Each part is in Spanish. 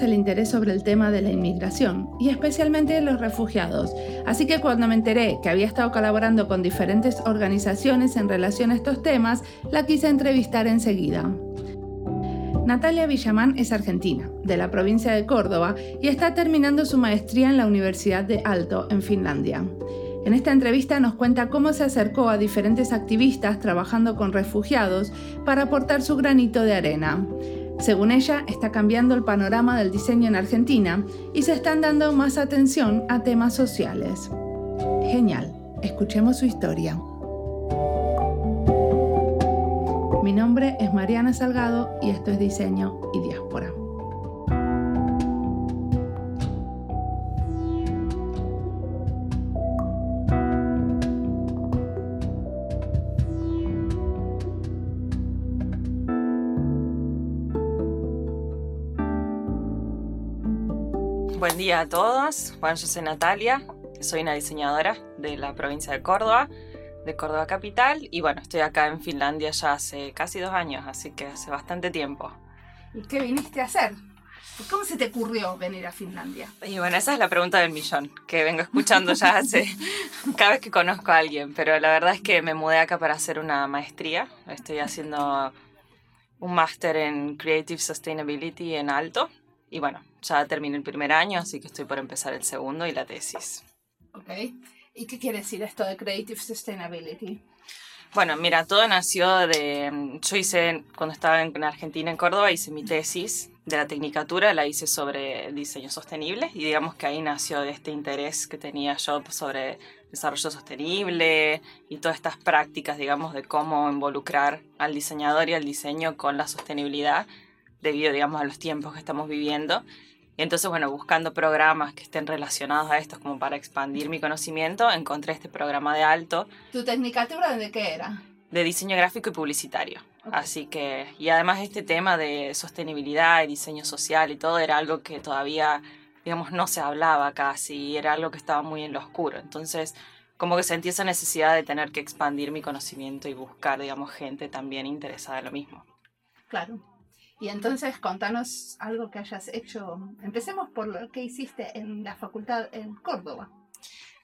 el interés sobre el tema de la inmigración y especialmente de los refugiados, así que cuando me enteré que había estado colaborando con diferentes organizaciones en relación a estos temas, la quise entrevistar enseguida. Natalia Villamán es argentina, de la provincia de Córdoba, y está terminando su maestría en la Universidad de Alto, en Finlandia. En esta entrevista nos cuenta cómo se acercó a diferentes activistas trabajando con refugiados para aportar su granito de arena. Según ella, está cambiando el panorama del diseño en Argentina y se están dando más atención a temas sociales. Genial, escuchemos su historia. Mi nombre es Mariana Salgado y esto es Diseño y Diáspora. Buen día a todos. Bueno, yo soy Natalia, soy una diseñadora de la provincia de Córdoba, de Córdoba Capital, y bueno, estoy acá en Finlandia ya hace casi dos años, así que hace bastante tiempo. ¿Y qué viniste a hacer? ¿Cómo se te ocurrió venir a Finlandia? Y bueno, esa es la pregunta del millón, que vengo escuchando ya hace cada vez que conozco a alguien, pero la verdad es que me mudé acá para hacer una maestría. Estoy haciendo un máster en Creative Sustainability en Alto, y bueno, ya terminé el primer año, así que estoy por empezar el segundo y la tesis. Ok. ¿Y qué quiere decir esto de Creative Sustainability? Bueno, mira, todo nació de... Yo hice, cuando estaba en Argentina, en Córdoba, hice mi tesis de la tecnicatura, la hice sobre diseño sostenible y digamos que ahí nació este interés que tenía yo sobre desarrollo sostenible y todas estas prácticas, digamos, de cómo involucrar al diseñador y al diseño con la sostenibilidad debido, digamos, a los tiempos que estamos viviendo. Y entonces, bueno, buscando programas que estén relacionados a estos como para expandir mi conocimiento, encontré este programa de alto. ¿Tu tecnicatura de qué era? De diseño gráfico y publicitario. Así que, y además este tema de sostenibilidad y diseño social y todo era algo que todavía, digamos, no se hablaba casi, era algo que estaba muy en lo oscuro. Entonces, como que sentí esa necesidad de tener que expandir mi conocimiento y buscar, digamos, gente también interesada en lo mismo. Claro. Y entonces contanos algo que hayas hecho. Empecemos por lo que hiciste en la facultad en Córdoba.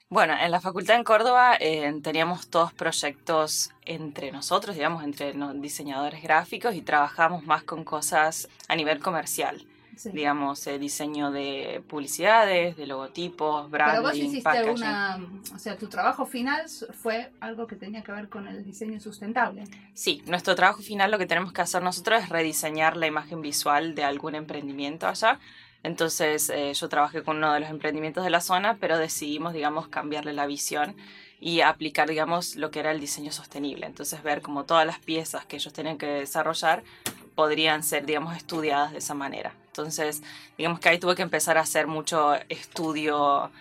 Bueno, en la facultad en Córdoba eh, teníamos todos proyectos entre nosotros, digamos, entre diseñadores gráficos y trabajamos más con cosas a nivel comercial digamos, eh, diseño de publicidades, de logotipos, branding, Pero vos hiciste una, o sea, tu trabajo final fue algo que tenía que ver con el diseño sustentable. Sí, nuestro trabajo final lo que tenemos que hacer nosotros es rediseñar la imagen visual de algún emprendimiento allá. Entonces eh, yo trabajé con uno de los emprendimientos de la zona, pero decidimos, digamos, cambiarle la visión y aplicar, digamos, lo que era el diseño sostenible. Entonces ver como todas las piezas que ellos tenían que desarrollar podrían ser, digamos, estudiadas de esa manera. Entonces, digamos que ahí tuve que empezar a hacer mucho estudio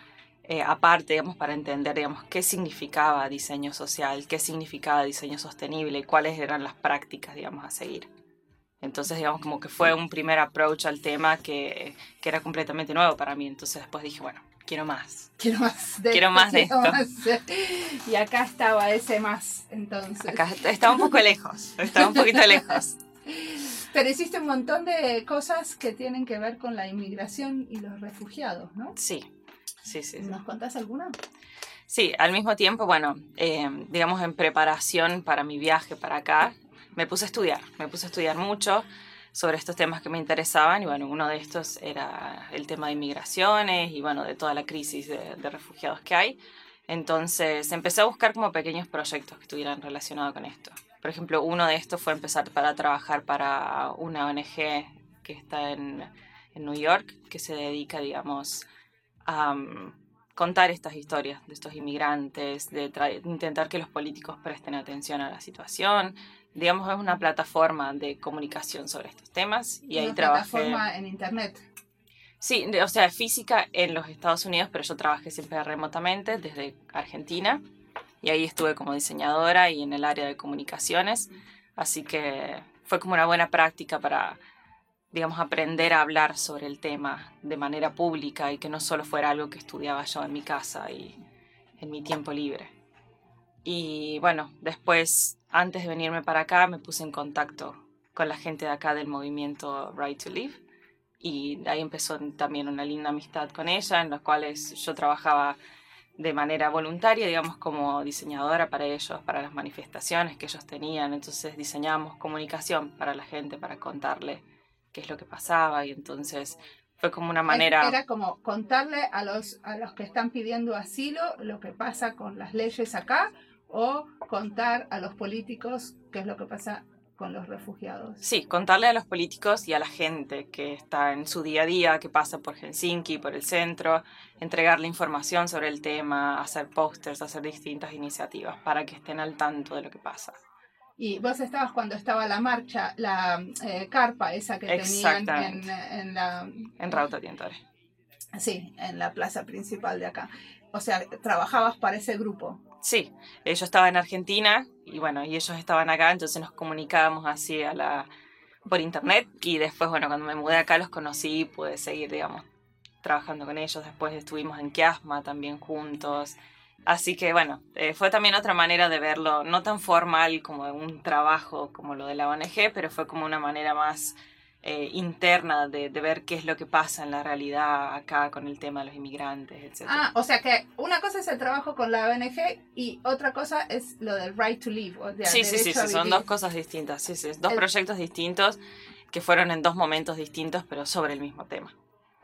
eh, aparte, digamos, para entender, digamos, qué significaba diseño social, qué significaba diseño sostenible y cuáles eran las prácticas, digamos, a seguir. Entonces, digamos, como que fue un primer approach al tema que, que era completamente nuevo para mí. Entonces después dije, bueno, quiero más. Quiero más de quiero esto. Más de esto. Y acá estaba ese más, entonces. Acá estaba un poco lejos, estaba un poquito lejos. Pero hiciste un montón de cosas que tienen que ver con la inmigración y los refugiados, ¿no? Sí, sí, sí. ¿Nos contás alguna? Sí, al mismo tiempo, bueno, eh, digamos en preparación para mi viaje para acá, me puse a estudiar, me puse a estudiar mucho sobre estos temas que me interesaban y bueno, uno de estos era el tema de inmigraciones y bueno, de toda la crisis de, de refugiados que hay. Entonces empecé a buscar como pequeños proyectos que estuvieran relacionados con esto. Por ejemplo, uno de estos fue empezar para trabajar para una ONG que está en, en New York, que se dedica, digamos, a um, contar estas historias de estos inmigrantes, de intentar que los políticos presten atención a la situación. Digamos, es una plataforma de comunicación sobre estos temas. Y ahí trabajé. plataforma en Internet. Sí, o sea, física en los Estados Unidos, pero yo trabajé siempre remotamente desde Argentina y ahí estuve como diseñadora y en el área de comunicaciones, así que fue como una buena práctica para, digamos, aprender a hablar sobre el tema de manera pública y que no solo fuera algo que estudiaba yo en mi casa y en mi tiempo libre. Y bueno, después, antes de venirme para acá, me puse en contacto con la gente de acá del movimiento Right to Live y ahí empezó también una linda amistad con ella, en las cuales yo trabajaba de manera voluntaria, digamos, como diseñadora para ellos, para las manifestaciones que ellos tenían. Entonces diseñábamos comunicación para la gente, para contarle qué es lo que pasaba y entonces fue como una manera... Era como contarle a los, a los que están pidiendo asilo lo que pasa con las leyes acá o contar a los políticos qué es lo que pasa con los refugiados. Sí, contarle a los políticos y a la gente que está en su día a día, que pasa por Helsinki, por el centro, entregarle información sobre el tema, hacer pósters, hacer distintas iniciativas para que estén al tanto de lo que pasa. Y vos estabas cuando estaba la marcha, la eh, carpa esa que tenían en, en, la... En Rauta Tientore. Sí, en la plaza principal de acá. O sea, trabajabas para ese grupo. Sí, yo estaba en Argentina y bueno, y ellos estaban acá, entonces nos comunicábamos así a la, por internet y después, bueno, cuando me mudé acá los conocí y pude seguir, digamos, trabajando con ellos. Después estuvimos en Kiasma también juntos. Así que bueno, eh, fue también otra manera de verlo, no tan formal como un trabajo como lo de la ONG, pero fue como una manera más eh, interna de, de, ver qué es lo que pasa en la realidad acá con el tema de los inmigrantes, etc. Ah, o sea que una cosa es el trabajo con la ONG y otra cosa es lo del right to live. O sí, sí, sí, sí, son dos cosas distintas, sí, sí, dos proyectos distintos que fueron en dos momentos distintos, pero sobre el mismo tema.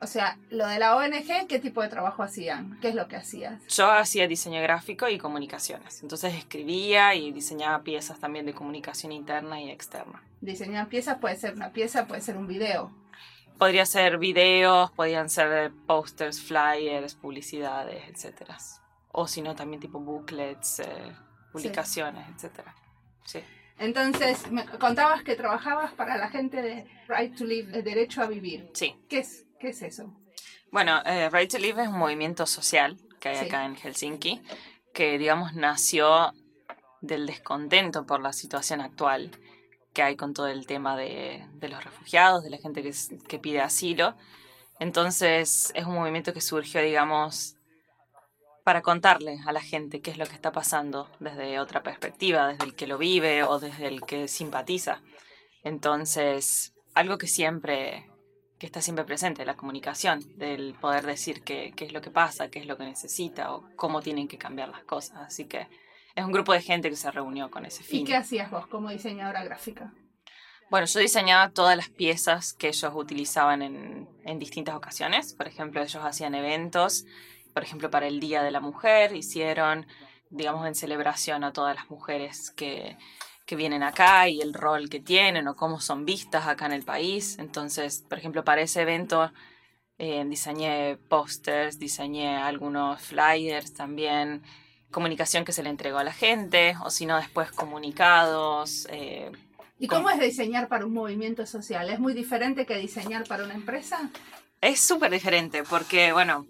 O sea, lo de la ONG, ¿qué tipo de trabajo hacían? ¿Qué es lo que hacías? Yo hacía diseño gráfico y comunicaciones. Entonces escribía y diseñaba piezas también de comunicación interna y externa. Diseñar piezas puede ser una pieza, puede ser un video. Podría ser videos, podían ser posters, flyers, publicidades, etc. O si no, también tipo booklets, eh, publicaciones, etc. Sí. Entonces, me contabas que trabajabas para la gente de Right to Live, el derecho a vivir. Sí. ¿Qué es? ¿Qué es eso? Bueno, eh, Right to Live es un movimiento social que hay acá en Helsinki, que digamos nació del descontento por la situación actual que hay con todo el tema de, de los refugiados, de la gente que, que pide asilo. Entonces es un movimiento que surgió, digamos, para contarle a la gente qué es lo que está pasando desde otra perspectiva, desde el que lo vive o desde el que simpatiza. Entonces, algo que siempre que está siempre presente, la comunicación, del poder decir qué, qué es lo que pasa, qué es lo que necesita o cómo tienen que cambiar las cosas. Así que es un grupo de gente que se reunió con ese fin. ¿Y qué hacías vos como diseñadora gráfica? Bueno, yo diseñaba todas las piezas que ellos utilizaban en, en distintas ocasiones. Por ejemplo, ellos hacían eventos, por ejemplo, para el Día de la Mujer, hicieron, digamos, en celebración a todas las mujeres que, que vienen acá y el rol que tienen o cómo son vistas acá en el país. Entonces, por ejemplo, para ese evento eh, diseñé pósters, diseñé algunos flyers también, comunicación que se le entregó a la gente, o si no, después comunicados. Eh, ¿Y cómo es diseñar para un movimiento social? ¿Es muy diferente que diseñar para una empresa? Es súper diferente porque, bueno,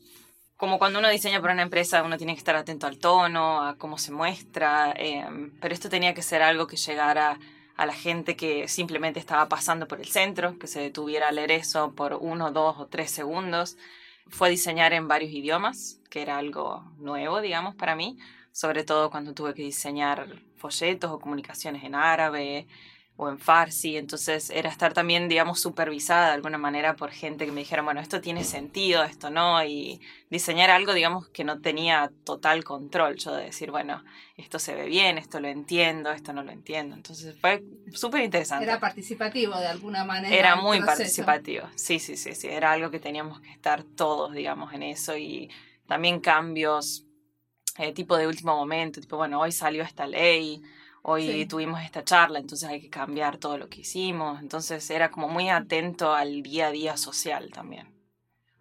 como cuando uno diseña para una empresa, uno tiene que estar atento al tono, a cómo se muestra, em, pero esto tenía que ser algo que llegara a la gente que simplemente estaba pasando por el centro, que se detuviera a leer eso por uno, dos o tres segundos. Fue diseñar en varios idiomas, que era algo nuevo, digamos, para mí, sobre todo cuando tuve que diseñar folletos o comunicaciones en árabe, o en Farsi, entonces era estar también, digamos, supervisada de alguna manera por gente que me dijera, bueno, esto tiene sentido, esto no, y diseñar algo, digamos, que no tenía total control, yo de decir, bueno, esto se ve bien, esto lo entiendo, esto no lo entiendo, entonces fue súper interesante. Era participativo de alguna manera. Era muy participativo, sí, sí, sí, sí, era algo que teníamos que estar todos, digamos, en eso, y también cambios, eh, tipo de último momento, tipo, bueno, hoy salió esta ley, hoy tuvimos esta charla, entonces hay que cambiar todo lo que hicimos. Entonces era como muy atento al día a día social también.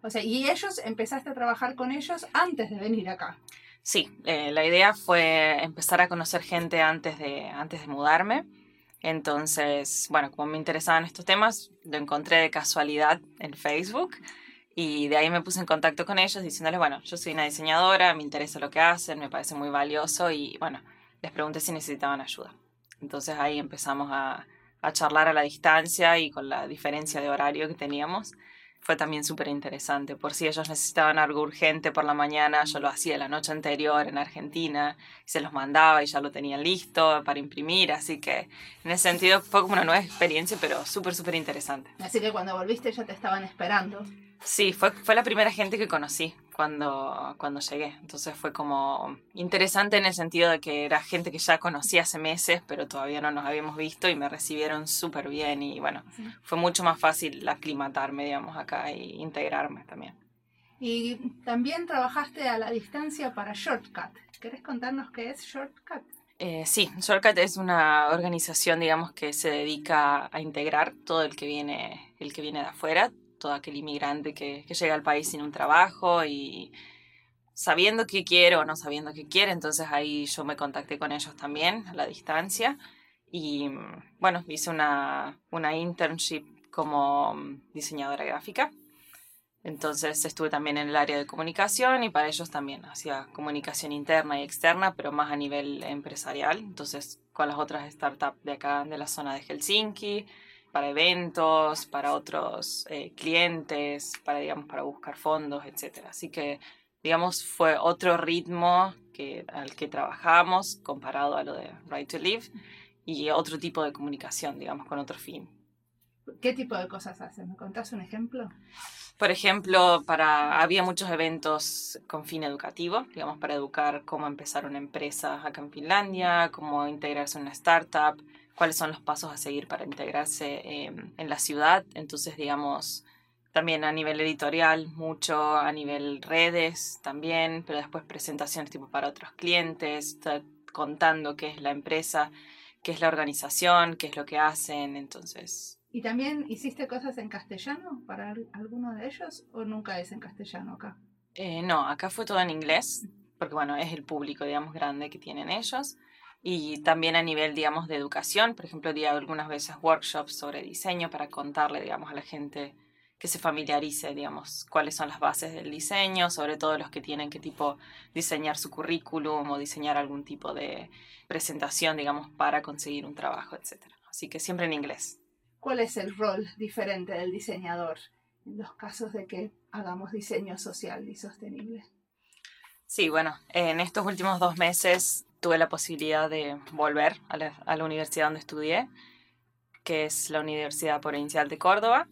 O sea, y ellos empezaste a trabajar con ellos antes de venir acá. Sí, eh, la idea fue empezar a conocer gente antes de, antes de mudarme. Entonces, bueno, como me interesaban estos temas, lo encontré de casualidad en Facebook y de ahí me puse en contacto con ellos diciéndoles, bueno, yo soy una diseñadora, me interesa lo que hacen, me parece muy valioso y bueno, les pregunté si necesitaban ayuda. Entonces ahí empezamos a, a charlar a la distancia y con la diferencia de horario que teníamos. fue también súper interesante. Por si ellos necesitaban algo urgente por la mañana, yo lo hacía la noche anterior en Argentina, se los mandaba y ya lo tenían listo para imprimir, así que en ese sentido fue como una nueva experiencia, pero súper, súper interesante. Así que cuando volviste ya te estaban esperando. Sí, fue, fue la primera gente que conocí cuando, cuando llegué. Entonces fue como interesante en el sentido de que era gente que ya conocí hace meses, pero todavía no nos habíamos visto y me recibieron súper bien y bueno, fue mucho más fácil aclimatarme, digamos, acá e integrarme también. Y también trabajaste a la distancia para Shortcut. ¿Querés contarnos qué es Shortcut? Eh, sí, Shortcut es una organización, digamos, que se dedica a integrar todo el que viene, el que viene de afuera, todo aquel inmigrante que, llega al país sin un trabajo y sabiendo qué quiere o no sabiendo qué quiere. Entonces ahí yo me contacté con ellos también a la distancia y bueno, hice una, una internship como diseñadora gráfica. Entonces estuve también en el área de comunicación y para ellos también hacía comunicación interna y externa, pero más a nivel empresarial. Entonces con las otras startups de acá, de la zona de Helsinki, para eventos, para otros eh, clientes, para, digamos, para buscar fondos, etc. Así que, digamos, fue otro ritmo que, al que trabajamos comparado a lo de Right to Live y otro tipo de comunicación, digamos, con otro fin. ¿Qué tipo de cosas hacen? ¿Me contás un ejemplo? Por ejemplo, para, había muchos eventos con fin educativo, digamos, para educar cómo empezar una empresa acá en Finlandia, cómo integrarse en una startup, cuáles son los pasos a seguir para integrarse em, en la ciudad. Entonces, digamos, también a nivel editorial, mucho a nivel redes también, pero después presentaciones tipo para otros clientes, contando qué es la empresa, qué es la organización, qué es lo que hacen, entonces... ¿Y también hiciste cosas en castellano para alguno de ellos o nunca es en castellano acá? Eh, no, acá fue todo en inglés, porque bueno, es el público, digamos, grande que tienen ellos y también a nivel, digamos, de educación. Por ejemplo, di algunas veces workshops sobre diseño para contarle, digamos, a la gente que se familiarice, digamos, cuáles son las bases del diseño, sobre todo los que tienen que tipo diseñar su currículum o diseñar algún tipo de presentación, digamos, para conseguir un trabajo, etc. Así que siempre en inglés. ¿Cuál es el rol diferente del diseñador en los casos de que hagamos diseño social y sostenible? Sí, bueno, en estos últimos dos meses tuve la posibilidad de volver a la, universidad donde estudié, que es la Universidad Provincial de Córdoba.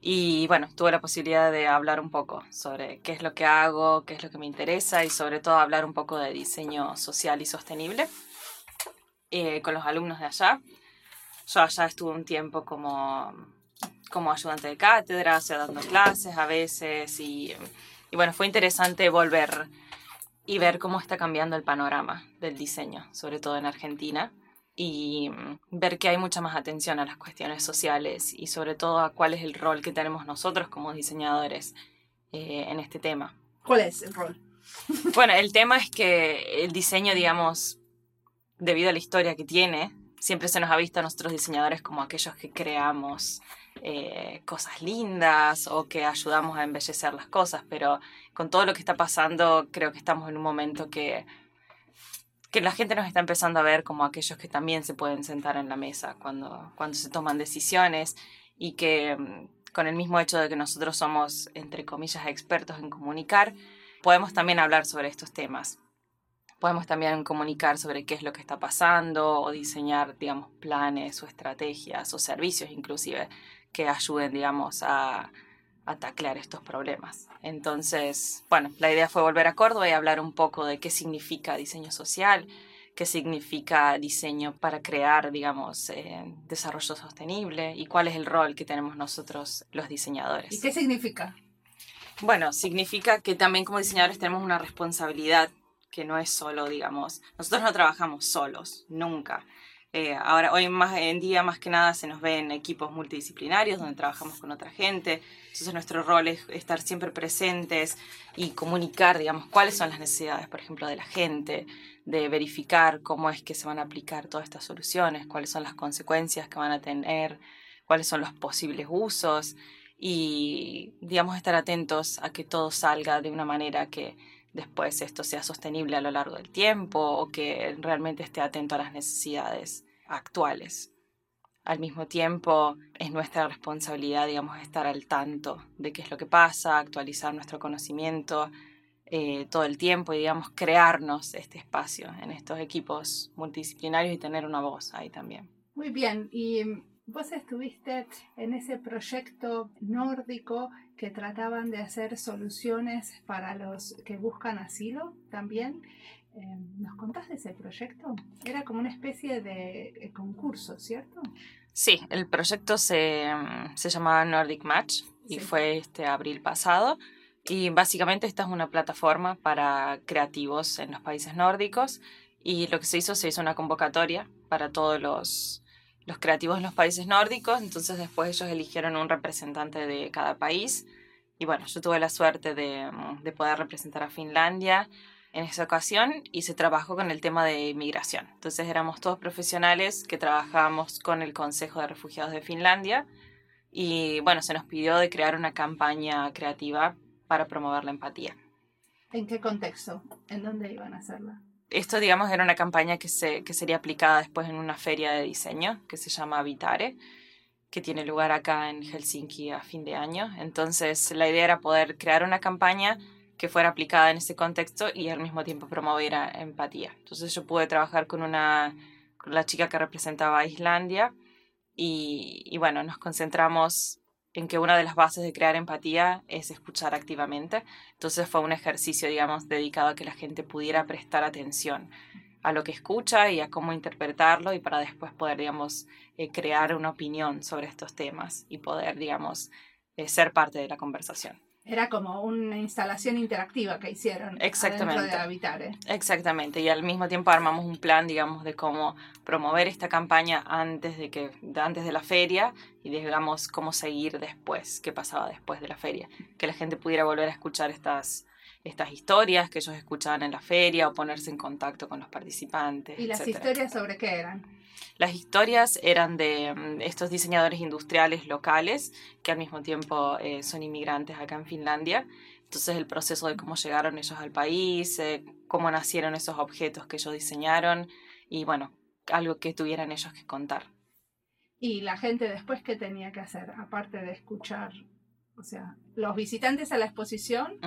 Y bueno, tuve la posibilidad de hablar un poco sobre qué es lo que hago, qué es lo que me interesa y sobre todo hablar un poco de diseño social y sostenible eh, con los alumnos de allá. Yo allá estuve un tiempo como, como ayudante de cátedra, o sea, dando clases a veces y, y bueno, fue interesante volver y ver cómo está cambiando el panorama del diseño, sobre todo en Argentina, y mm, ver que hay mucha más atención a las cuestiones sociales y sobre todo a cuál es el rol que tenemos nosotros como diseñadores eh, en este tema. ¿Cuál es el rol? Bueno, el tema es que el diseño, digamos, debido a la historia que tiene, siempre se nos ha visto a nosotros diseñadores como aquellos que creamos eh, cosas lindas o que ayudamos a embellecer las cosas, pero con todo lo que está pasando creo que estamos en un momento que, que la gente nos está empezando a ver como aquellos que también se pueden sentar en la mesa cuando, cuando se toman decisiones y que mm, con el mismo hecho de que nosotros somos, entre comillas, expertos en comunicar, podemos también hablar sobre estos temas. Podemos también comunicar sobre qué es lo que está pasando o diseñar, digamos, planes o estrategias o servicios inclusive que ayuden, digamos, a, a taclear estos problemas. Entonces, bueno, la idea fue volver a Córdoba y hablar un poco de qué significa diseño social, qué significa diseño para crear, digamos, eh, desarrollo sostenible y cuál es el rol que tenemos nosotros los diseñadores. ¿Y qué significa? Bueno, significa que también como diseñadores tenemos una responsabilidad que no es solo, digamos, nosotros no trabajamos solos, nunca. Eh, ahora, hoy más en día, más que nada, se nos ven equipos multidisciplinarios donde trabajamos con otra gente. Entonces, nuestro rol es estar siempre presentes y comunicar, digamos, cuáles son las necesidades, por ejemplo, de la gente, de verificar cómo es que se van a aplicar todas estas soluciones, cuáles son las consecuencias que van a tener, cuáles son los posibles usos y, digamos, estar atentos a que todo salga de una manera que después esto sea sostenible a lo largo del tiempo o que realmente esté atento a las necesidades actuales. al mismo tiempo es nuestra responsabilidad, digamos, estar al tanto de qué es lo que pasa, actualizar nuestro conocimiento eh, todo el tiempo y, digamos, crearnos este espacio en estos equipos multidisciplinarios y tener una voz ahí también. Muy bien, vos estuviste en ese proyecto nórdico que trataban de hacer soluciones para los que buscan asilo también. Em, ¿Nos contás de ese proyecto? Era como una especie de eh, concurso, ¿cierto? Sí, el proyecto se, mm, se llamaba Nordic Match y fue este abril pasado. Y básicamente esta es una plataforma para creativos en los países nórdicos. Y lo que se hizo, se hizo una convocatoria para todos los, los creativos en los países nórdicos. Entonces después ellos eligieron un representante de cada país. Y bueno, yo tuve la suerte de, mm, de poder representar a Finlandia en esa ocasión y se trabajó con el tema de inmigración. Entonces éramos todos profesionales que trabajábamos con el Consejo de Refugiados de Finlandia y bueno, se nos pidió de crear una campaña creativa para promover la empatía. ¿En qué contexto? ¿En dónde iban a hacerla? Esto, digamos, era una campaña que, se, que sería aplicada después en una feria de diseño que se llama Vitare, que tiene lugar acá en Helsinki a fin de año. Entonces, la idea era poder crear una campaña que fuera aplicada en ese contexto y al mismo tiempo promover empatía. Entonces yo pude trabajar con una con la chica que representaba a Islandia y, bueno, nos concentramos en que una de las bases de crear empatía es escuchar activamente. Entonces fue un ejercicio, digamos, dedicado a que la gente pudiera prestar atención a lo que escucha y a cómo interpretarlo y para después poder, digamos, eh, crear una opinión sobre estos temas y poder, digamos, eh, ser parte de la conversación. Era como una instalación interactiva que hicieron Exactamente. de Habitare. Exactamente, y al mismo tiempo armamos un plan, digamos, de cómo promover esta campaña antes de, que, antes de la feria y, digamos, cómo seguir después, qué pasaba después de la feria. Que la gente pudiera volver a escuchar estas, estas historias que ellos escuchaban en la feria o ponerse en contacto con los participantes. ¿Y las historias sobre qué eran? Las historias eran de mm, estos diseñadores industriales locales que al mismo tiempo eh, son inmigrantes acá en Finlandia. Entonces el proceso de cómo llegaron ellos al país, eh, cómo nacieron esos objetos que ellos diseñaron y bueno, algo que tuvieran ellos que contar. Y la gente después, ¿qué tenía que hacer? Aparte de escuchar o sea, los visitantes a la exposición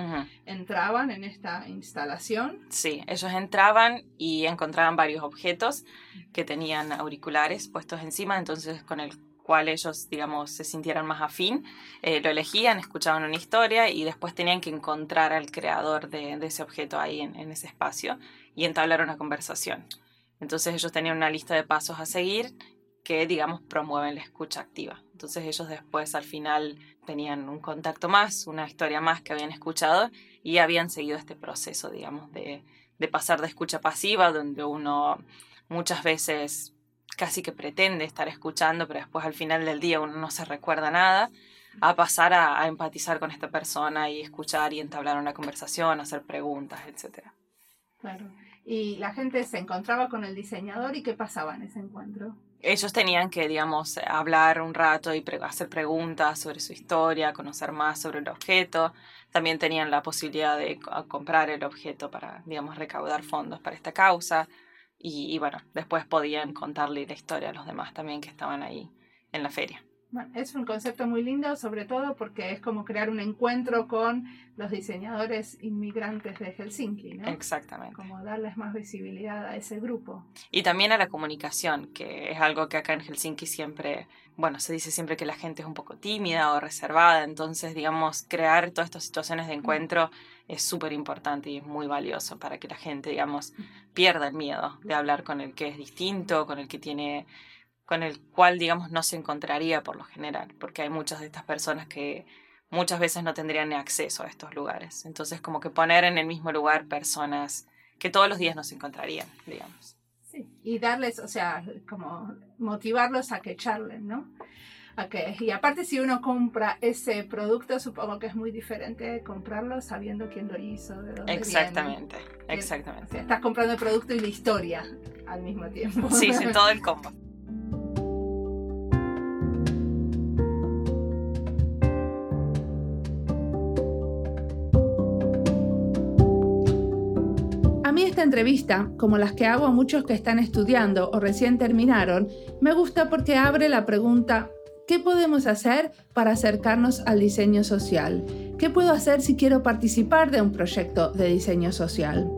entraban en esta instalación. Sí, ellos entraban y encontraban varios objetos que tenían auriculares puestos encima, entonces con el cual ellos, digamos, se sintieran más afín, eh, lo elegían, escuchaban una historia y después tenían que encontrar al creador de, ese objeto ahí en, en ese espacio y entablar una conversación. Entonces ellos tenían una lista de pasos a seguir que, digamos, promueven la escucha activa. Entonces ellos después al final tenían un contacto más, una historia más que habían escuchado y habían seguido este proceso, digamos, de, pasar de escucha pasiva, donde uno muchas veces casi que pretende estar escuchando, pero después al final del día uno no se recuerda nada, a pasar a, a empatizar con esta persona y escuchar y entablar una conversación, hacer preguntas, etc. Claro. Y la gente se encontraba con el diseñador y qué pasaba en ese encuentro ellos tenían que, digamos, hablar un rato y hacer preguntas sobre su historia, conocer más sobre el objeto. También tenían la posibilidad de comprar el objeto para, digamos, recaudar fondos para esta causa. Y, y bueno, después podían contarle la historia a los demás también que estaban ahí en la feria. Bueno, es un concepto muy lindo, sobre todo porque es como crear un encuentro con los diseñadores inmigrantes de Helsinki, ¿no? Exactamente. Como darles más visibilidad a ese grupo. Y también a la comunicación, que es algo que acá en Helsinki siempre, bueno, se dice siempre que la gente es un poco tímida o reservada, entonces, digamos, crear todas estas situaciones de encuentro es súper importante y es muy valioso para que la gente, digamos, pierda el miedo de hablar con el que es distinto, con el que tiene con el cual, digamos, no se encontraría por lo general, porque hay muchas de estas personas que muchas veces no tendrían acceso a estos lugares. Entonces, como que poner en el mismo lugar personas que todos los días nos encontrarían, digamos. Sí, y darles, o sea, como motivarlos a que charlen, ¿no? A que, y aparte si uno compra ese producto, supongo que es muy diferente comprarlo sabiendo quién lo hizo, de dónde Exactamente, exactamente. estás comprando el producto y la historia al mismo tiempo. Sí, sí, todo el combo. esta esta entrevista, como las que hago a muchos que están estudiando o recién terminaron, me gusta porque abre la pregunta ¿Qué podemos hacer para acercarnos al diseño social? ¿Qué puedo hacer si quiero participar de un proyecto de diseño social?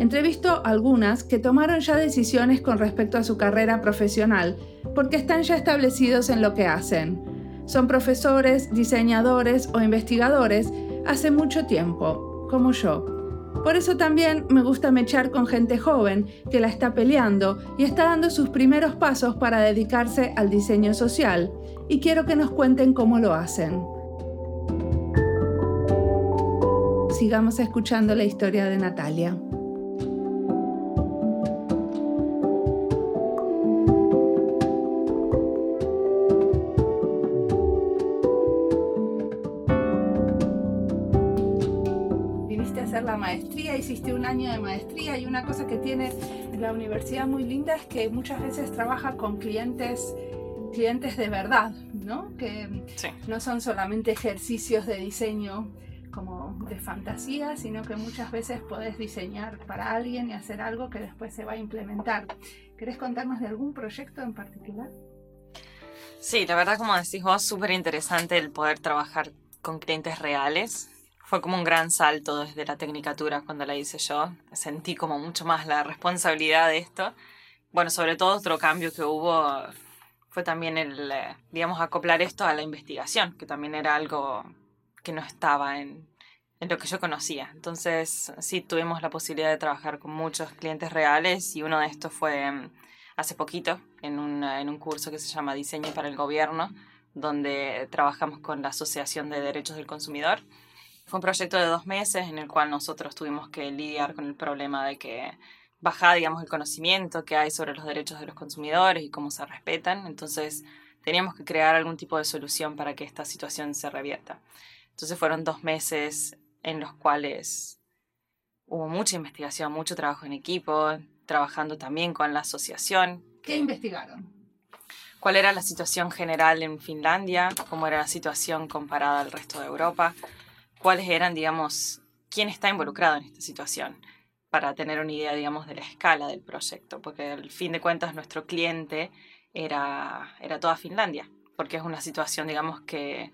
Entrevisto algunas que tomaron ya decisiones con respecto a su carrera profesional porque están ya establecidos en lo que hacen. Son profesores, diseñadores o investigadores hace mucho tiempo, como yo. Por eso también me gusta mechar con gente joven que la está peleando y está dando sus primeros pasos para dedicarse al diseño social, y quiero que nos cuenten cómo lo hacen. Sigamos escuchando la historia de Natalia. Hiciste un año de maestría y una cosa que tiene la universidad muy linda es que muchas veces trabaja con clientes clientes de verdad, ¿no? Que no son solamente ejercicios de diseño como de fantasía, sino que muchas veces podés diseñar para alguien y hacer algo que después se va a implementar. ¿Querés contarnos de algún proyecto en particular? Sí, la verdad, como decís vos, súper interesante el poder trabajar con clientes reales fue como un gran salto desde la tecnicatura cuando la hice yo. Sentí como mucho más la responsabilidad de esto. Bueno, sobre todo otro cambio que hubo fue también el, eh, digamos, acoplar esto a la investigación, que también era algo que no estaba en, en lo que yo conocía. Entonces, sí, tuvimos la posibilidad de trabajar con muchos clientes reales y uno de estos fue mm, hace poquito en un, en un curso que se llama Diseño para el Gobierno, donde trabajamos con la Asociación de Derechos del Consumidor fue un proyecto de dos meses en el cual nosotros tuvimos que lidiar con el problema de que baja, digamos, el conocimiento que hay sobre los derechos de los consumidores y cómo se respetan. Entonces, teníamos que crear algún tipo de solución para que esta situación se revierta. Entonces, fueron dos meses en los cuales hubo mucha investigación, mucho trabajo en equipo, trabajando también con la asociación. ¿Qué investigaron? ¿Cuál era la situación general en Finlandia? ¿Cómo era la situación comparada al resto de Europa? Cuáles eran, digamos, quién está involucrado en esta situación para tener una idea, digamos, de la escala del proyecto, porque al fin de cuentas nuestro cliente era, era toda Finlandia, porque es una situación, digamos, que,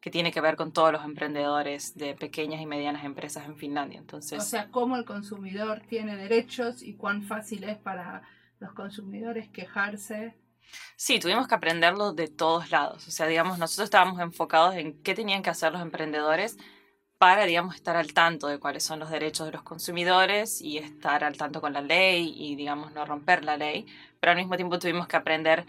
que tiene que ver con todos los emprendedores de pequeñas y medianas empresas en Finlandia. Entonces, o sea, cómo el consumidor tiene derechos y cuán fácil es para los consumidores quejarse Sí, tuvimos que aprenderlo de todos lados. O sea, digamos, nosotros estábamos enfocados en qué tenían que hacer los emprendedores para, digamos, estar al tanto de cuáles son los derechos de los consumidores y estar al tanto con la ley y, digamos, no romper la ley. Pero al mismo tiempo tuvimos que aprender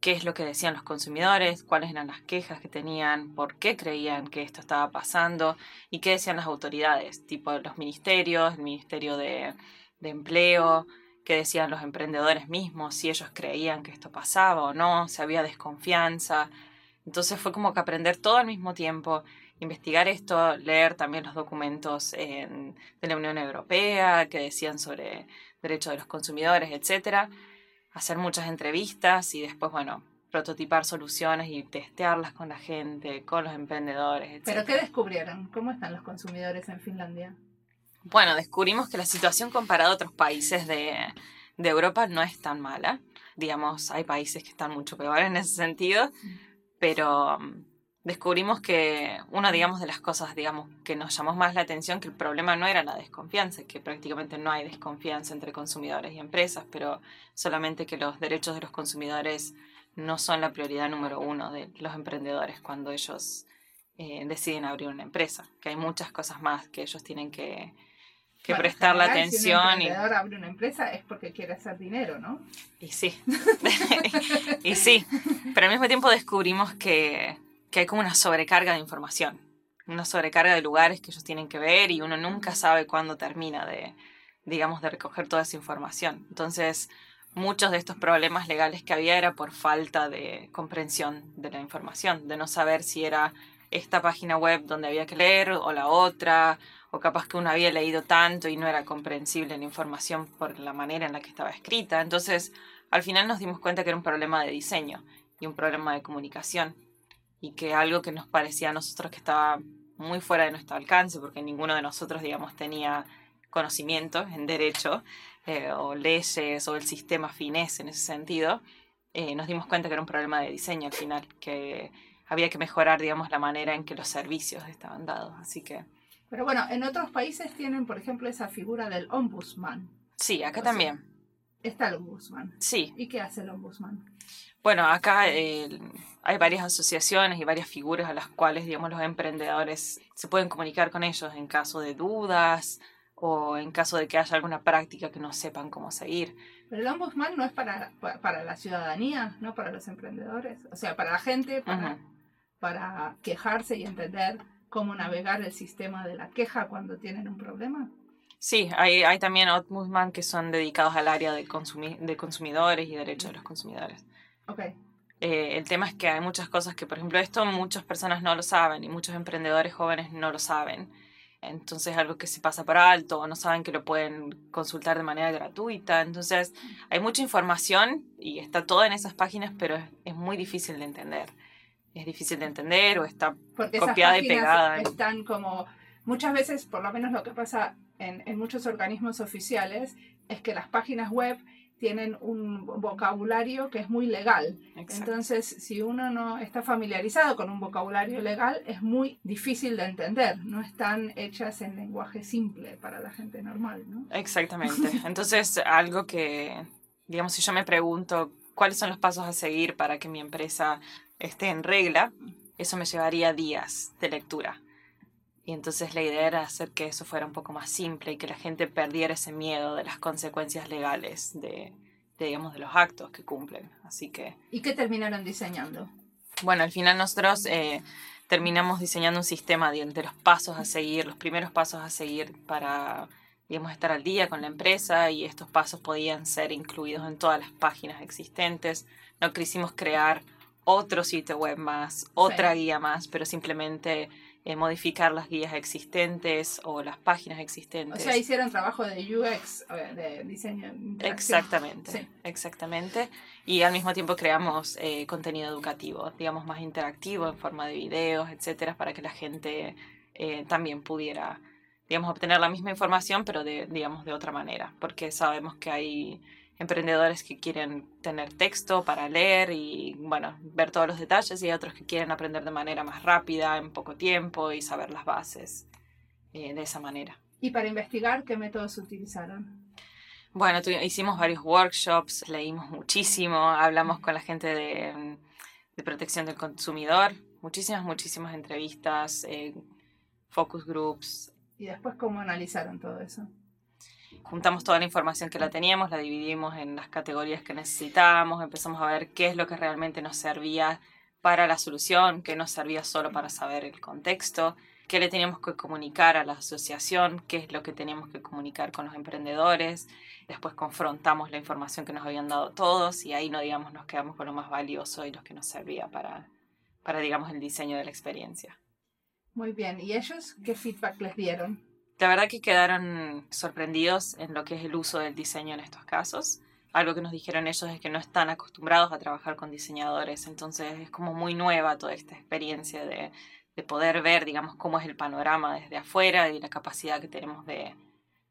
qué es lo que decían los consumidores, cuáles eran las quejas que tenían, por qué creían que esto estaba pasando y qué decían las autoridades, tipo los ministerios, el Ministerio de, de Empleo, qué decían los emprendedores mismos, si ellos creían que esto pasaba o no, si había desconfianza. Entonces fue como que aprender todo al mismo tiempo investigar esto, leer también los documentos de la Unión Europea que decían sobre derechos de los consumidores, etcétera, hacer muchas entrevistas y después, bueno, prototipar soluciones y testearlas con la gente, con los emprendedores, etc. ¿Pero qué descubrieron? ¿Cómo están los consumidores en Finlandia? Bueno, descubrimos que la situación comparada a otros países de, de Europa no es tan mala. Digamos, hay países que están mucho peor en ese sentido, mm. pero descubrimos que una, digamos, de las cosas, digamos, que nos llamó más la atención, que el problema no era la desconfianza, que prácticamente no hay desconfianza entre consumidores y empresas, pero solamente que los derechos de los consumidores no son la prioridad número uno de los emprendedores cuando ellos eh, deciden abrir una empresa, que hay muchas cosas más que ellos tienen que, que prestar la atención. Si un emprendedor abre una empresa es porque quiere hacer dinero, ¿no? Y sí, y sí, pero al mismo tiempo descubrimos que que hay como una sobrecarga de información, una sobrecarga de lugares que ellos tienen que ver y uno nunca sabe cuándo termina de, digamos, de recoger toda esa información. Entonces, muchos de estos problemas legales que había era por falta de comprensión de la información, de no saber si era esta página web donde había que leer o la otra, o capaz que uno había leído tanto y no era comprensible la información por la manera en la que estaba escrita. Entonces, al final nos dimos cuenta que era un problema de diseño y un problema de comunicación y que algo que nos parecía a nosotros que estaba muy fuera de nuestro alcance, porque ninguno de nosotros, digamos, tenía conocimientos en derecho eh, o leyes o el sistema finés en ese sentido, eh, nos dimos cuenta que era un problema de diseño al final, que había que mejorar, digamos, la manera en que los servicios estaban dados. Así que... Pero bueno, en otros países tienen, por ejemplo, esa figura del ombudsman. Sí, acá también. está el ombudsman. Sí. ¿Y qué hace el ombudsman? Bueno, acá hay varias asociaciones y varias figuras a las cuales, digamos, los emprendedores se pueden comunicar con ellos en caso de dudas o en caso de que haya alguna práctica que no sepan cómo seguir. Pero el ombudsman no es para, para la ciudadanía, no para los emprendedores, o sea, para la gente, para, para quejarse y entender cómo navegar el sistema de la queja cuando tienen un problema. Sí, hay, hay también ombudsman que son dedicados al área de, de consumidores y derechos de los consumidores. Okay. Eh, el tema es que hay muchas cosas que, por ejemplo, esto muchas personas no lo saben y muchos emprendedores jóvenes no lo saben. Entonces algo que se pasa por alto o no saben que lo pueden consultar de manera gratuita. Entonces hay mucha información y está todo en esas páginas, pero es, muy difícil de entender. Es difícil de entender o está copiada y pegada. Están como muchas veces, por lo menos lo que pasa en, en muchos organismos oficiales, es que las páginas web tienen un vocabulario que es muy legal. Entonces, si uno no está familiarizado con un vocabulario legal, es muy difícil de entender. No están hechas en lenguaje simple para la gente normal, ¿no? Exactamente. Entonces, algo que, digamos, si yo me pregunto cuáles son los pasos a seguir para que mi empresa esté en regla, eso me llevaría días de lectura. Y entonces la idea era hacer que eso fuera un poco más simple y que la gente perdiera ese miedo de las consecuencias legales de, digamos, de los actos que cumplen. Así que... ¿Y qué terminaron diseñando? Bueno, al final nosotros eh, terminamos diseñando un sistema de, de, los pasos a seguir, los primeros pasos a seguir para, digamos, estar al día con la empresa y estos pasos podían ser incluidos en todas las páginas existentes. No quisimos crear otro sitio web más, otra guía más, pero simplemente eh, modificar las guías existentes o las páginas existentes. O sea, hicieron trabajo de UX, de diseño. Exactamente, exactamente. Y al mismo tiempo creamos eh, contenido educativo, digamos, más interactivo en forma de videos, etcétera, para que la gente eh, también pudiera, digamos, obtener la misma información, pero de, digamos, de otra manera, porque sabemos que hay emprendedores que quieren tener texto para leer y, bueno, ver todos los detalles y hay otros que quieren aprender de manera más rápida, en poco tiempo y saber las bases eh, de esa manera. ¿Y para investigar qué métodos utilizaron? Bueno, hicimos varios workshops, leímos muchísimo, hablamos con la gente de, de protección del consumidor, muchísimas, muchísimas entrevistas, eh, focus groups. ¿Y después cómo analizaron todo eso? Juntamos toda la información que la teníamos, la dividimos en las categorías que necesitábamos, empezamos a ver qué es lo que realmente nos servía para la solución, qué nos servía solo para saber el contexto, qué le teníamos que comunicar a la asociación, qué es lo que teníamos que comunicar con los emprendedores. Después confrontamos la información que nos habían dado todos y ahí no digamos nos quedamos con lo más valioso y lo que nos servía para, para digamos el diseño de la experiencia. Muy bien, ¿y ellos qué feedback les dieron? La verdad que quedaron sorprendidos en lo que es el uso del diseño en estos casos. Algo que nos dijeron ellos es que no están acostumbrados a trabajar con diseñadores, entonces es como muy nueva toda esta experiencia de, poder ver, digamos, cómo es el panorama desde afuera y la capacidad que tenemos de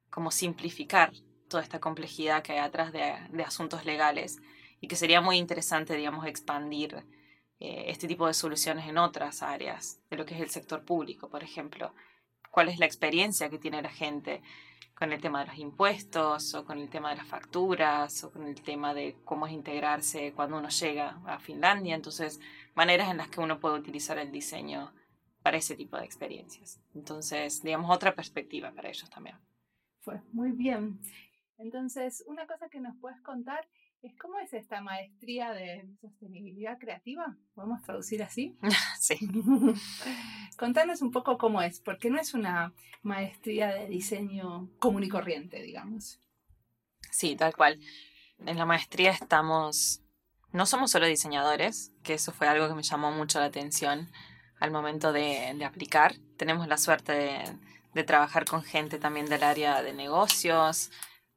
como simplificar toda esta complejidad que hay atrás de, asuntos legales y que sería muy interesante, digamos, expandir eh, este tipo de soluciones en otras áreas de lo que es el sector público, por ejemplo cuál es la experiencia que tiene la gente con el tema de los impuestos o con el tema de las facturas o con el tema de cómo es integrarse cuando uno llega a Finlandia. Entonces, maneras en las que uno puede utilizar el diseño para ese tipo de experiencias. Entonces, digamos, otra perspectiva para ellos también. Pues muy bien. Entonces, una cosa que nos puedes contar ¿Cómo es esta maestría de sostenibilidad creativa? ¿Podemos traducir así? Sí. Contanos un poco cómo es, porque no es una maestría de diseño común y corriente, digamos. Sí, tal cual. En la maestría estamos, no somos solo diseñadores, que eso fue algo que me llamó mucho la atención al momento de, de aplicar. Tenemos la suerte de, de trabajar con gente también del área de negocios,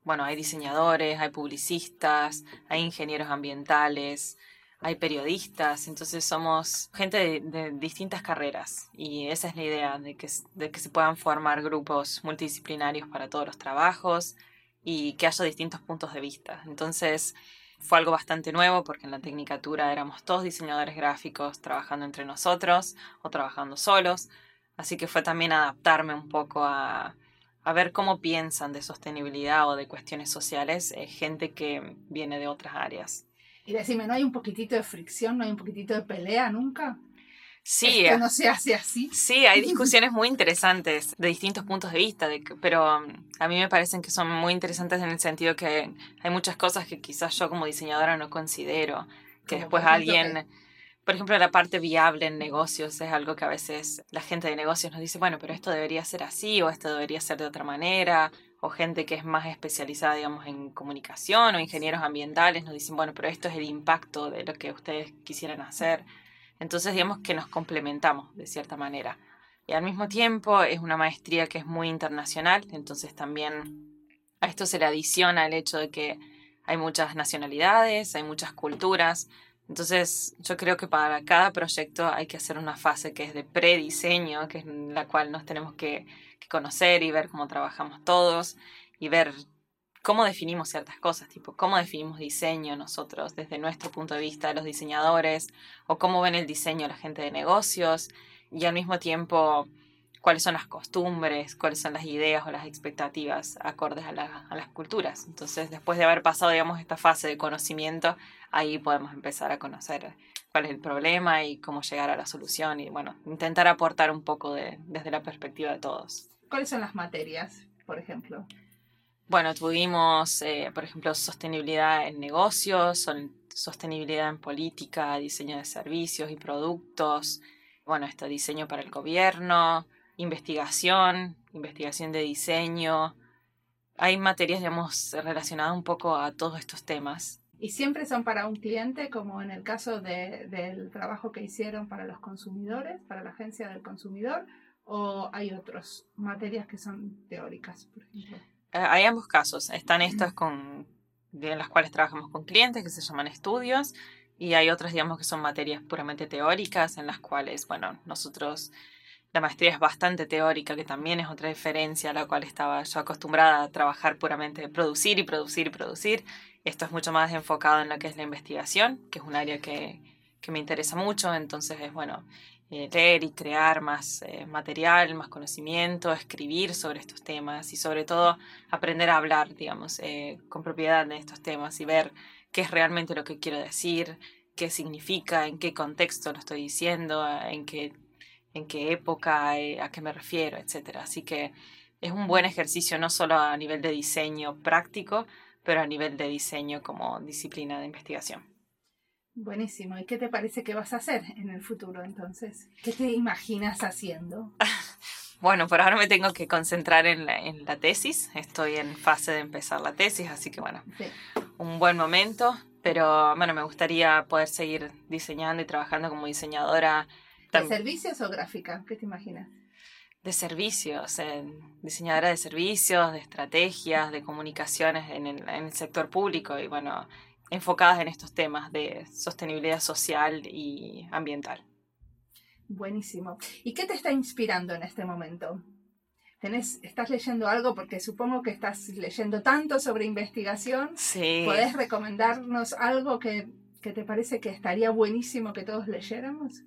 bueno, hay diseñadores, hay publicistas, hay ingenieros ambientales, hay periodistas, entonces somos gente de, distintas carreras y esa es la idea, de que, de que se puedan formar grupos multidisciplinarios para todos los trabajos y que haya distintos puntos de vista. Entonces fue algo bastante nuevo porque en la Tecnicatura éramos todos diseñadores gráficos trabajando entre nosotros o trabajando solos, así que fue también adaptarme un poco a, a ver cómo piensan de sostenibilidad o de cuestiones sociales eh, gente que viene de otras áreas. Y decime, ¿no hay un poquitito de fricción, no hay un poquitito de pelea nunca? Sí, Esto no se hace así. Sí, hay discusiones muy interesantes de distintos puntos de vista, de pero um, a mí me parecen que son muy interesantes en el sentido que hay muchas cosas que quizás yo como diseñadora no considero, que después alguien... Por ejemplo, la parte viable en negocios es algo que a veces la gente de negocios nos dice, bueno, pero esto debería ser así o esto debería ser de otra manera o gente que es más especializada, digamos, en comunicación o ingenieros ambientales nos dicen, bueno, pero esto es el impacto de lo que ustedes quisieran hacer. Entonces, digamos que nos complementamos de cierta manera. Y al mismo tiempo es una maestría que es muy internacional, entonces también a esto se le adiciona el hecho de que hay muchas nacionalidades, hay muchas culturas. Entonces, yo creo que para cada proyecto hay que hacer una fase que es de prediseño, que es la cual nos tenemos que que conocer y ver cómo trabajamos todos y ver cómo definimos ciertas cosas, tipo cómo definimos diseño nosotros desde nuestro punto de vista, los diseñadores, o cómo ven el diseño la gente de negocios, y al mismo tiempo cuáles son las costumbres, cuáles son las ideas o las expectativas acordes a, a las culturas. Entonces, después de haber pasado, digamos, esta fase de conocimiento, ahí podemos empezar a conocer cuál es el problema y cómo llegar a la solución y, bueno, intentar aportar un poco de, desde la perspectiva de todos. ¿Cuáles son las materias, por ejemplo? Bueno, tuvimos, eh, por ejemplo, sostenibilidad en negocios, sostenibilidad en política, diseño de servicios y productos, bueno, esto, diseño para el gobierno, investigación, investigación de diseño. Hay materias, digamos, relacionadas un poco a todos estos temas. ¿Y siempre son para un cliente, como en el caso del trabajo que hicieron para los consumidores, para la agencia del consumidor? o hay otras materias que son teóricas, por ejemplo? Eh, hay ambos casos. Están estas con, en las cuales trabajamos con clientes que se llaman estudios y hay otras, digamos, que son materias puramente teóricas en las cuales, bueno, nosotros, la maestría es bastante teórica, que también es otra diferencia a la cual estaba yo acostumbrada a trabajar puramente producir y producir y producir. Esto es mucho más enfocado en lo que es la investigación, que es un área que, que me interesa mucho, entonces es, bueno, eh, leer y crear más eh, material, más conocimiento, escribir sobre estos temas y sobre todo aprender a hablar, digamos, eh, con propiedad de estos temas y ver qué es realmente lo que quiero decir, qué significa, en qué contexto lo estoy diciendo, en qué, en qué época, a qué me refiero, etc. Así que es un buen ejercicio no solo a nivel de diseño práctico, pero a nivel de diseño como disciplina de investigación. Buenísimo. ¿Y qué te parece que vas a hacer en el futuro entonces? ¿Qué te imaginas haciendo? Bueno, por ahora me tengo que concentrar en la, en la tesis. Estoy en fase de empezar la tesis, así que bueno, un buen momento. Pero bueno, me gustaría poder seguir diseñando y trabajando como diseñadora. ¿De servicios o gráfica? ¿Qué te imaginas? De servicios, diseñadora de servicios, de estrategias, de comunicaciones en el, en el sector público y bueno, enfocadas en estos temas de sostenibilidad social y ambiental. Buenísimo. ¿Y qué te está inspirando en este momento? ¿Tenés, ¿Estás leyendo algo? Porque supongo que estás leyendo tanto sobre investigación. Sí. ¿Podés recomendarnos algo que, que te parece que estaría buenísimo que todos leyéramos?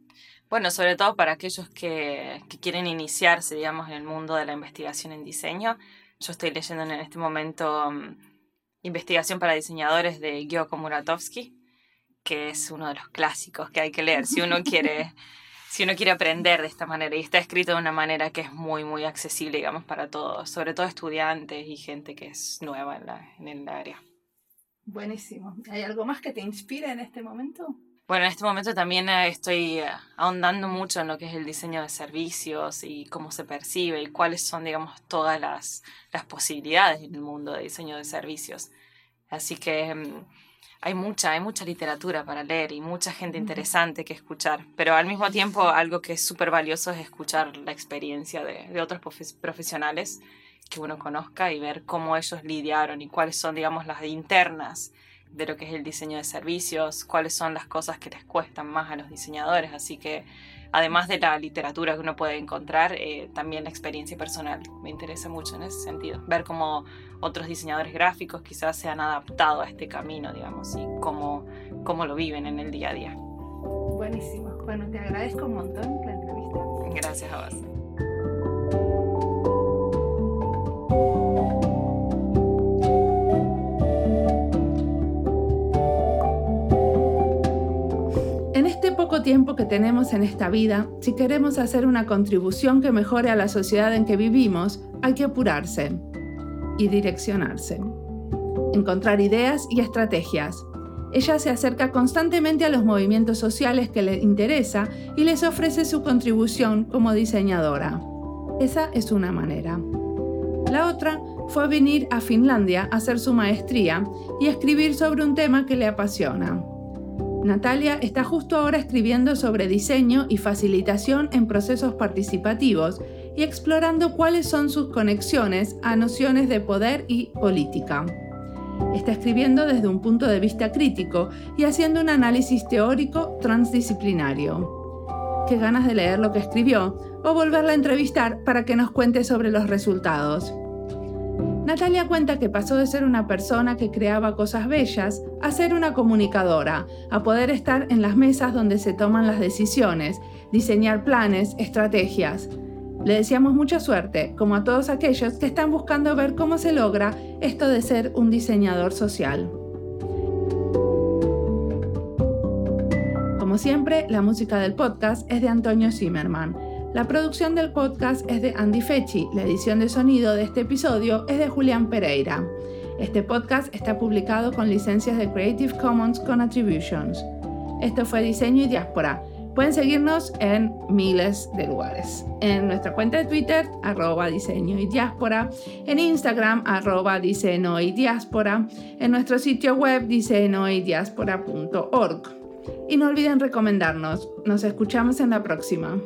Bueno, sobre todo para aquellos que, que, quieren iniciarse, digamos, en el mundo de la investigación en diseño. Yo estoy leyendo en este momento mm, Investigación para diseñadores de Gyoko Muratovsky, que es uno de los clásicos que hay que leer si uno quiere, si uno quiere aprender de esta manera. Y está escrito de una manera que es muy, muy accesible, digamos, para todos, sobre todo estudiantes y gente que es nueva en, la, en el área. Buenísimo. ¿Hay algo más que te inspire en este momento? Bueno, en este momento también eh, estoy eh, ahondando mucho en lo que es el diseño de servicios y cómo se percibe y cuáles son, digamos, todas las, las posibilidades en el mundo de diseño de servicios. Así que mm, hay mucha, hay mucha literatura para leer y mucha gente interesante que escuchar, pero al mismo tiempo algo que es súper valioso es escuchar la experiencia de, de otros profesionales que uno conozca y ver cómo ellos lidiaron y cuáles son, digamos, las internas de lo que es el diseño de servicios, cuáles son las cosas que les cuestan más a los diseñadores, así que además de la literatura que uno puede encontrar, eh, también la experiencia personal me interesa mucho en ese sentido, ver cómo otros diseñadores gráficos quizás se han adaptado a este camino, digamos, y cómo, cómo lo viven en el día a día. Buenísimo, bueno, te agradezco un montón la entrevista. Gracias a vos. Tiempo que tenemos en esta vida, si queremos hacer una contribución que mejore a la sociedad en que vivimos, hay que apurarse y direccionarse. Encontrar ideas y estrategias. Ella se acerca constantemente a los movimientos sociales que le interesa y les ofrece su contribución como diseñadora. Esa es una manera. La otra fue venir a Finlandia a hacer su maestría y escribir sobre un tema que le apasiona. Natalia está justo ahora escribiendo sobre diseño y facilitación en procesos participativos y explorando cuáles son sus conexiones a nociones de poder y política. Está escribiendo desde un punto de vista crítico y haciendo un análisis teórico transdisciplinario. Qué ganas de leer lo que escribió o volverla a entrevistar para que nos cuente sobre los resultados. Natalia cuenta que pasó de ser una persona que creaba cosas bellas a ser una comunicadora, a poder estar en las mesas donde se toman las decisiones, diseñar planes, estrategias. Le deseamos mucha suerte, como a todos aquellos que están buscando ver cómo se logra esto de ser un diseñador social. Como siempre, la música del podcast es de Antonio Zimmerman. La producción del podcast es de Andy Fechi, la edición de sonido de este episodio es de Julián Pereira. Este podcast está publicado con licencias de Creative Commons con Attributions. Esto fue Diseño y Diáspora. Pueden seguirnos en miles de lugares. En nuestra cuenta de Twitter, arroba diseño y diáspora. En Instagram, arroba diseño y diáspora. En nuestro sitio web, diseñoydiáspora.org. Y no olviden recomendarnos. Nos escuchamos en la próxima.